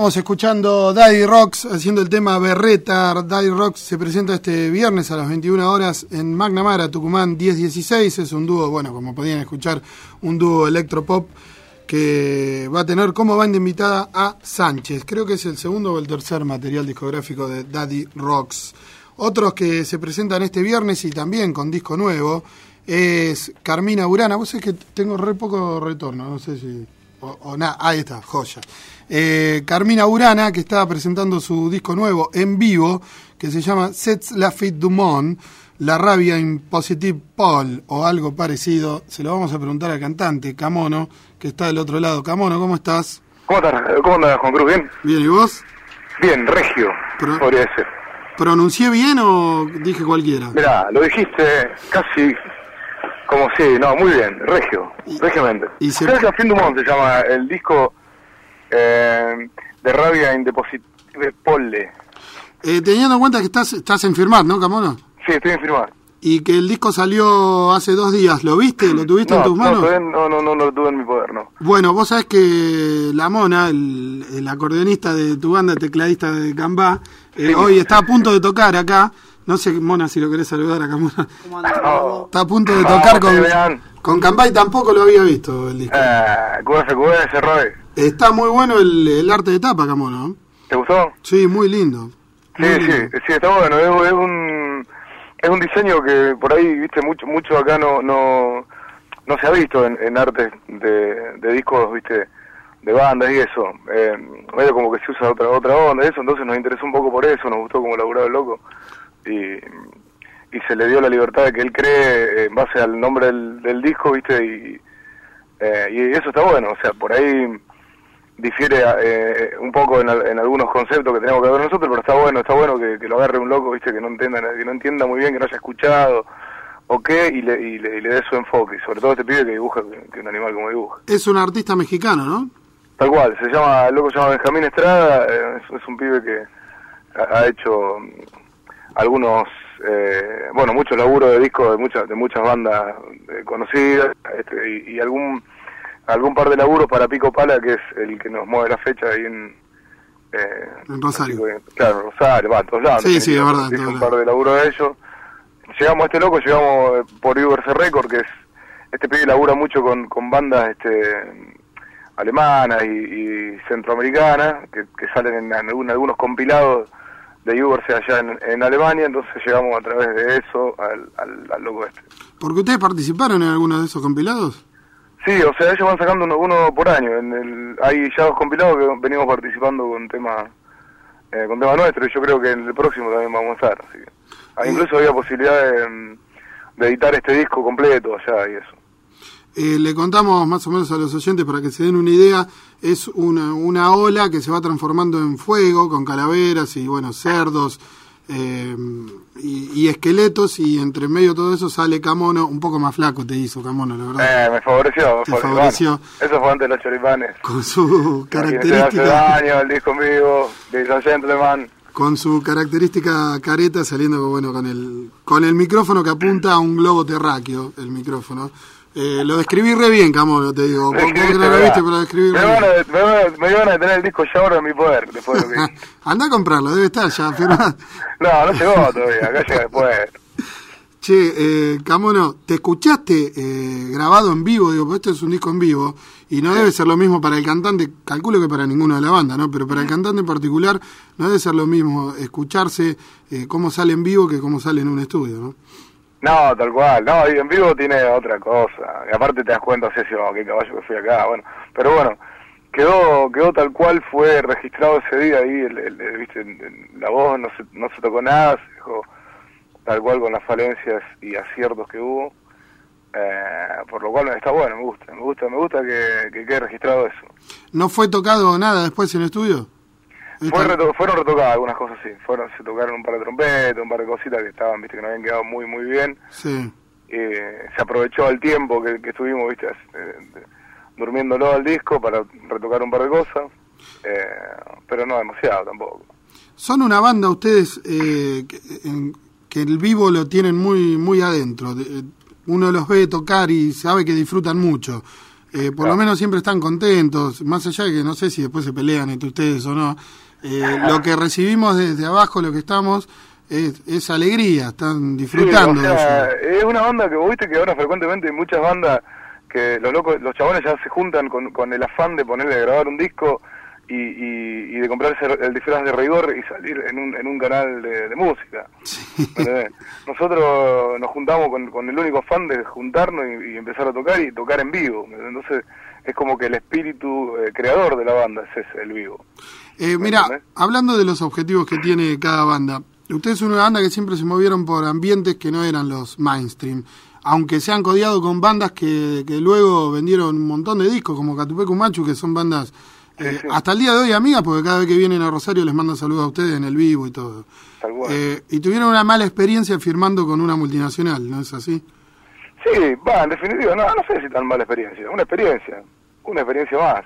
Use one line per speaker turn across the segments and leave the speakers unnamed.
Estamos escuchando Daddy Rocks haciendo el tema Berreta. Daddy Rocks se presenta este viernes a las 21 horas en McNamara, Tucumán 1016. Es un dúo, bueno, como podían escuchar, un dúo electropop que va a tener como banda invitada a Sánchez. Creo que es el segundo o el tercer material discográfico de Daddy Rocks. Otros que se presentan este viernes y también con disco nuevo es Carmina Urana. Vos sabés que tengo re poco retorno, no sé si... O, nada, ahí está, joya. Eh, Carmina Urana, que está presentando su disco nuevo en vivo, que se llama Sets la Fit du Monde, La Rabia Impositive Paul, o algo parecido. Se lo vamos a preguntar al cantante, Camono, que está del otro lado. Camono, ¿cómo estás?
¿Cómo estás, ¿Cómo andas, Juan Cruz? ¿Bien?
Bien, ¿y vos?
Bien, regio, podría ser.
¿Pronuncié bien o dije cualquiera?
Mirá, lo dijiste casi como sí, no, muy bien, regio, regiamente. Y se... Fin du Monde se llama el disco eh, de Rabia Indeposible Polle.
Eh, teniendo en cuenta que estás, estás en firmar, ¿no, Camono?
Sí, estoy en firmar.
Y que el disco salió hace dos días, ¿lo viste? ¿Lo tuviste en tus manos?
No, no, no, no, lo tuve en mi poder, no.
Bueno, vos sabés que la Mona, el, el acordeonista de tu banda, tecladista de Cambá, eh, hoy está a punto de tocar acá no sé, Mona, si lo querés saludar acá, Mona. Está a punto de tocar con, con Cambay, tampoco lo había visto el disco.
Eh,
Está muy bueno el, el arte de tapa acá, Mona.
¿Te gustó?
Sí, muy lindo.
sí, sí, sí, está bueno. Es, un, es un diseño que por ahí, viste, mucho mucho acá no no, no se ha visto en, en arte de, de discos, viste, de bandas y eso. Eh, medio como que se usa otra otra onda, eso, entonces nos interesó un poco por eso, nos gustó como laburado el loco y, y se le dio la libertad de que él cree en base al nombre del, disco, ¿viste? Y, eh, y eso está bueno, o sea, por ahí difiere eh, un poco en, algunos conceptos que tenemos que ver nosotros, pero está bueno, está bueno que, lo agarre un loco, ¿viste? Que no entienda, que no entienda muy bien, que no haya escuchado o qué, y le, y le, dé su enfoque, y sobre todo este pibe que dibuja que, un animal como dibuja.
Es un artista mexicano, ¿no?
Tal cual, se llama, el loco se llama Benjamín Estrada, eh, es, un pibe que ha hecho algunos, eh, bueno, mucho laburo de discos de muchas de muchas bandas eh, conocidas este, y, algún algún par de laburos para Pico Pala, que es el que nos mueve la fecha ahí en...
Eh, en Rosario.
claro, Rosario, va, todos lados.
Sí, sí, es verdad.
un par de laburos de ellos. Llegamos a este loco, llegamos por Uberse Record, que es... Este pibe labura mucho con, con bandas este alemanas y, centroamericanas, que, que salen en, en algunos compilados de Uberse allá en, Alemania, entonces llegamos a través de eso al, al, loco este.
¿Porque ustedes participaron en alguno de esos compilados?
Sí, o sea, ellos van sacando uno, por año. En el, hay ya dos compilados que venimos participando con tema eh, con tema nuestro y yo creo que en el próximo también vamos a estar. Así que, incluso había posibilidad de, de editar este disco completo allá y eso.
Eh, le contamos más o menos a los oyentes para que se den una idea, es una, una ola que se va transformando en fuego con calaveras y bueno, cerdos eh, y, esqueletos y entre medio de todo eso sale Camono, un poco más flaco te hizo Camono, la verdad.
Eh, me favoreció, me favoreció. eso fue antes de los choripanes.
Con su característica...
el disco vivo, Gentleman
con su característica careta saliendo bueno con el con el micrófono que apunta a un globo terráqueo el micrófono eh, lo describí re bien, Camono, te digo. ¿Vos, que no lo viste, pero describí
me, van a, me, van a tener el disco ya ahora en mi poder. Después de
Anda a comprarlo, debe estar ya
firmado. no, no llegó todavía, acá llega después.
Che, eh, Camono, ¿te escuchaste eh, grabado en vivo? Digo, porque este es un disco en vivo y no debe ser lo mismo para el cantante, calculo que para ninguno de la banda, ¿no? Pero para el cantante en particular no debe ser lo mismo escucharse eh, cómo sale en vivo que cómo sale en un estudio, ¿no?
No, tal cual, no, y en vivo tiene otra cosa, y aparte te das cuenta, sé si, oh, qué caballo que fui acá, bueno, pero bueno, quedó quedó tal cual fue registrado ese día ahí, el, viste, la voz no se, no se tocó nada, se dejó tal cual con las falencias y aciertos que hubo, eh, por lo cual está bueno, me gusta, me gusta, me gusta que, que quede registrado eso.
¿No fue tocado nada después en el estudio?
Fueron retocadas algunas cosas, sí. Fueron, se tocaron un par de trompetas, un par de cositas que estaban, viste, que no habían quedado muy, muy bien.
Sí.
Eh, se aprovechó el tiempo que, estuvimos, viste, eh, durmiéndolo al disco para retocar un par de cosas. Eh, pero no demasiado tampoco.
Son una banda ustedes que, que, el vivo lo tienen muy, muy adentro. Uno los ve tocar y sabe que disfrutan mucho. eh, por lo menos siempre están contentos, más allá de que no sé si después se pelean entre ustedes o no. Eh, lo que recibimos desde abajo, lo que estamos, es, es alegría, están disfrutando
Sí, o sea,
de eso.
Es una banda que vos viste que ahora frecuentemente hay muchas bandas que los locos, los chabones ya se juntan con, con el afán de ponerle a grabar un disco y, y, y de comprarse el disfraz de rigor y salir en un, en un canal de, de música. Nosotros nos juntamos con, con el único afán de juntarnos y, y empezar a tocar y tocar en vivo. Entonces es como que el espíritu eh, creador de la banda es ese, el vivo.
Eh, mira, hablando de los objetivos que tiene cada banda, ustedes son una banda que siempre se movieron por ambientes que no eran los mainstream, aunque se han codiado con bandas que, que luego vendieron un montón de discos, como Catupecu Machu, que son bandas eh,
sí.
hasta el día de hoy amigas, porque cada vez que vienen a Rosario les mandan saludos a ustedes en el vivo y todo. Eh, y tuvieron una mala experiencia firmando con una multinacional, ¿no es así?
Sí, va, en definitiva, no, no sé si tan mala experiencia, una experiencia, una experiencia más,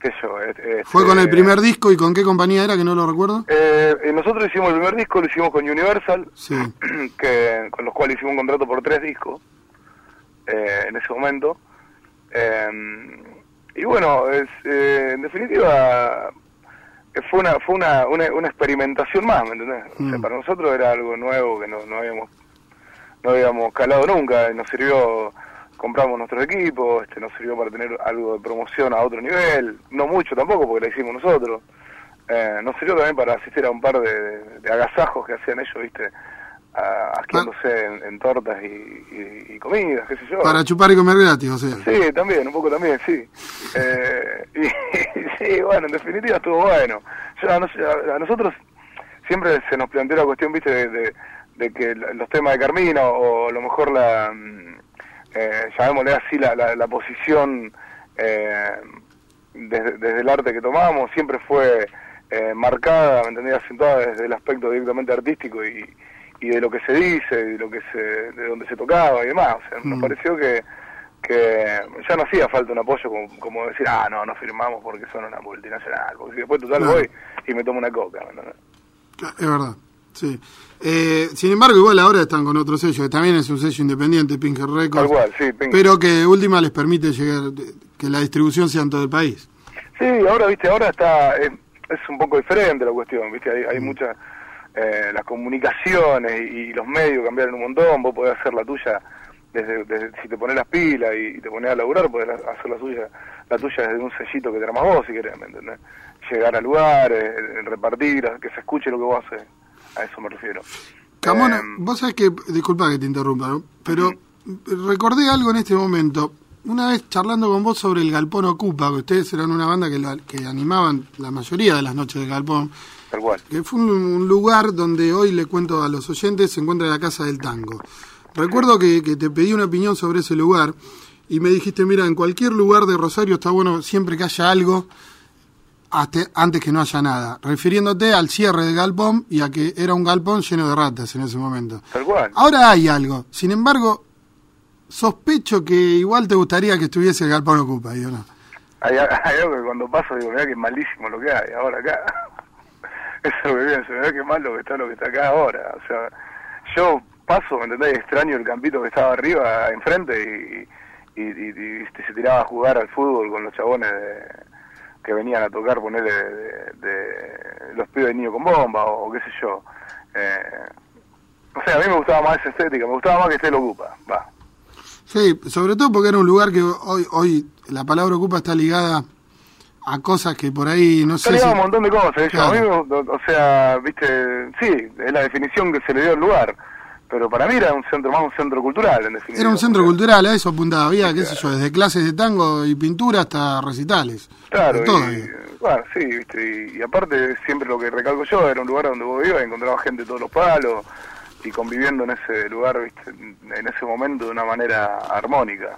qué sé yo. este,
¿Fue con el
este,
primer disco y con qué compañía era, que no lo recuerdo?
Eh, nosotros hicimos el primer disco, lo hicimos con Universal,
Sí.
que con los cuales hicimos un contrato por tres discos eh, en ese momento. Eh, y bueno, es, eh, en definitiva fue una fue una, una, una experimentación más, ¿me entendés? O sea,
Mm.
para nosotros era algo nuevo que no, no habíamos no habíamos calado nunca, y nos sirvió compramos nuestros equipos, este, nos sirvió para tener algo de promoción a otro nivel, no mucho tampoco porque la hicimos nosotros, eh, nos sirvió también para asistir a un par de, de agasajos que hacían ellos, viste, a- asqueándose en, en tortas y, y- y comidas, qué sé yo.
Para chupar y comer gratis, o sea.
Sí, también, un poco también, sí. Eh, y, sí, bueno, en definitiva estuvo bueno. Yo, a, nos- a- a nosotros siempre se nos planteó la cuestión, viste, de, de- de que los temas de Carmina o a lo mejor la, mm, eh, llamémosle así, la, la, la posición eh, desde, desde el arte que tomamos siempre fue eh, marcada, ¿me entendés? Acentuada desde el aspecto directamente artístico y, y de lo que se dice, y de lo que se, de donde se tocaba y demás. O sea, nos
Mm.
pareció que, que ya no hacía falta un apoyo como, como decir, ah, no, no firmamos porque son una multinacional, porque si después total voy y me tomo una coca, ¿me entendés?
Es verdad, sí. Eh, sin embargo, igual ahora están con otro sello, que también es un sello independiente, Pinker Records,
sí,
pero que última les permite llegar, que la distribución sea en todo el país.
Sí, ahora, viste, ahora está, es, es un poco diferente la cuestión, viste, hay, hay muchas, eh, las comunicaciones y, y los medios cambiaron un montón, vos podés hacer la tuya desde, desde si te pones las pilas y, y te pones a laburar, podés hacer la suya, la tuya desde un sellito que te armas vos, si querés, ¿me entendés? Llegar a lugares, eh, repartir, que se escuche lo que vos haces, a eso me refiero.
Camona,
Eh,
vos sabés que, disculpa que te interrumpa, ¿no? pero recordé algo en este momento. Una vez charlando con vos sobre el Galpón Ocupa, que ustedes eran una banda que, la- que animaban la mayoría de las noches del Galpón,
tal cual.
que fue un, un lugar donde hoy le cuento a los oyentes se encuentra la Casa del Tango. Recuerdo que, que te pedí una opinión sobre ese lugar y me dijiste, mira, en cualquier lugar de Rosario está bueno siempre que haya algo antes que no haya nada, refiriéndote al cierre del galpón y a que era un galpón lleno de ratas en ese momento.
Tal cual.
Ahora hay algo, sin embargo, sospecho que igual te gustaría que estuviese el galpón ocupa, digo, no.
Hay, hay algo que cuando paso digo, mirá que malísimo lo que hay ahora acá. Eso es lo que pienso, mirá que malo que está lo que está acá ahora. O sea, yo paso, ¿me entendés? Extraño el campito que estaba arriba, enfrente, y, y, y- y, se tiraba a jugar al fútbol con los chabones de- que venían a tocar, ponerle de, de- de los pibes de niño con bomba, o, qué sé yo. Eh, o sea, a mí me gustaba más esa estética, me gustaba más que esté lo ocupa, va.
Sí, sobre todo porque era un lugar que hoy, hoy la palabra ocupa está ligada a cosas que por ahí no
Se
sé
le
si...
da un montón de cosas, eso. A mí,
Claro.
me- o, o sea, viste, sí, es la definición que se le dio al lugar, pero para mí era un centro, más un centro cultural, en definitiva.
Era un centro cultural, a eso apuntaba. Había, qué sé yo, desde clases de tango y pintura hasta recitales.
Claro,
todo
y, bueno, sí, viste, y, y aparte siempre lo que recalco yo, era un lugar donde vos ibas y encontrabas gente de todos los palos y conviviendo en ese lugar, viste, en ese momento de una manera armónica.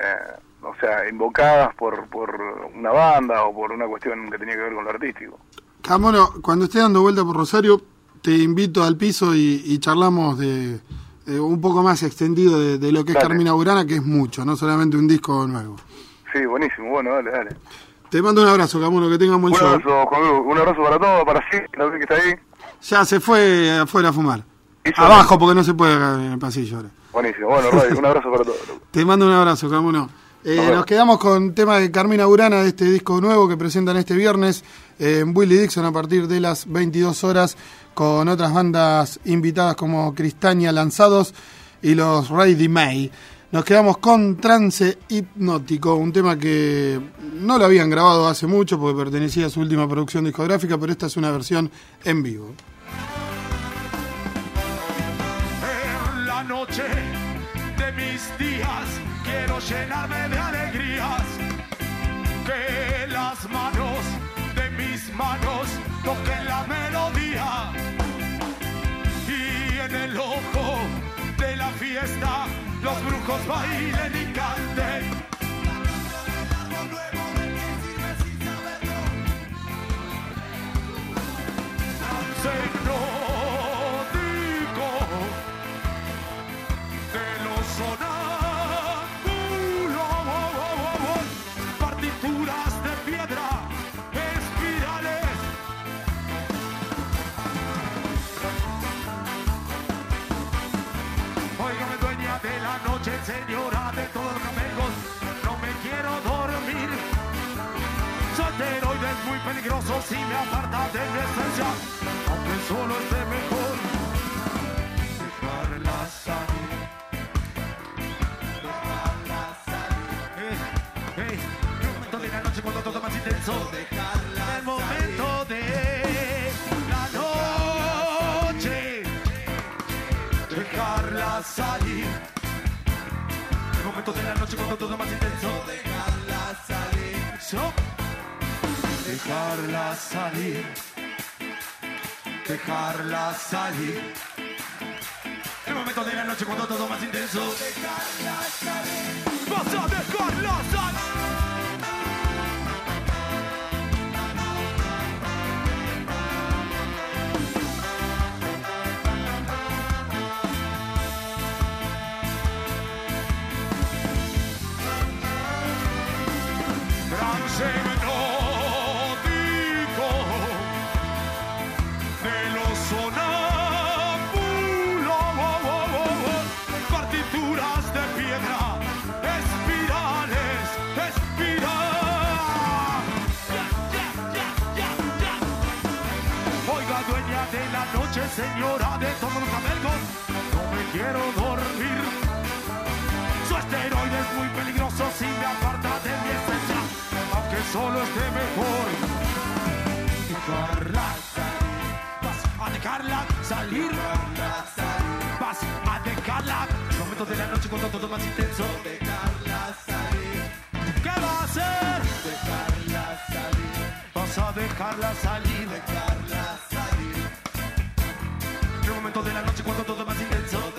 Eh, o sea, invocadas por, por una banda o por una cuestión que tenía que ver con lo artístico.
Camono, cuando esté dando vuelta por Rosario, te invito al piso y, y charlamos de, de un poco más extendido de, de lo que es. Carmina Burana, que es mucho, no solamente un disco nuevo.
Sí, buenísimo, bueno, dale, dale.
Te mando un abrazo, Camono, que tengan buen
Un
show.
abrazo, Juan un abrazo para todos, para sí, sé que está ahí.
Ya se fue afuera a fumar. Abajo, porque no se puede acá en el pasillo ahora.
Buenísimo, bueno, Radio, un abrazo para todos.
Te mando un abrazo, Camono. Eh, nos quedamos con tema de Carmina Burana de este disco nuevo que presentan este viernes en Willy Dixon a partir de las 22 horas con otras bandas invitadas como Cristania Lanzados y los Ready May. Nos quedamos con Trance Hipnótico, un tema que no lo habían grabado hace mucho porque pertenecía a su última producción discográfica, pero esta es una versión en vivo.
En la noche de mis días quiero llenarme de alegrías. Que las manos de mis manos toquen la melodía. Y en el ojo de la fiesta los brujos bailen y canten. Hipnótico peligroso si me aparta de mi esencia, aunque solo esté mejor. Dejarla salir. Dejarla salir. Eh, eh, el momento de la noche cuando todo más intenso. El momento de la salir. El momento de la noche cuando todo más intenso. Dejarla salir. Dejarla salir. Dejarla salir. El momento de la noche cuando todo más intenso. Dejarla salir. Vas a dejarla salir. Señora de todos los camellos, no me quiero dormir. Su esteroide es muy peligroso si me aparta de mi esencia, aunque solo esté mejor. Dejarla salir, vas a dejarla salir, vas a dejarla. El momento de la noche cuando todo más intenso. Dejarla salir. ¿Qué va a hacer? Dejarla salir. Vas a dejarla salir. De la noche cuando todo más intenso.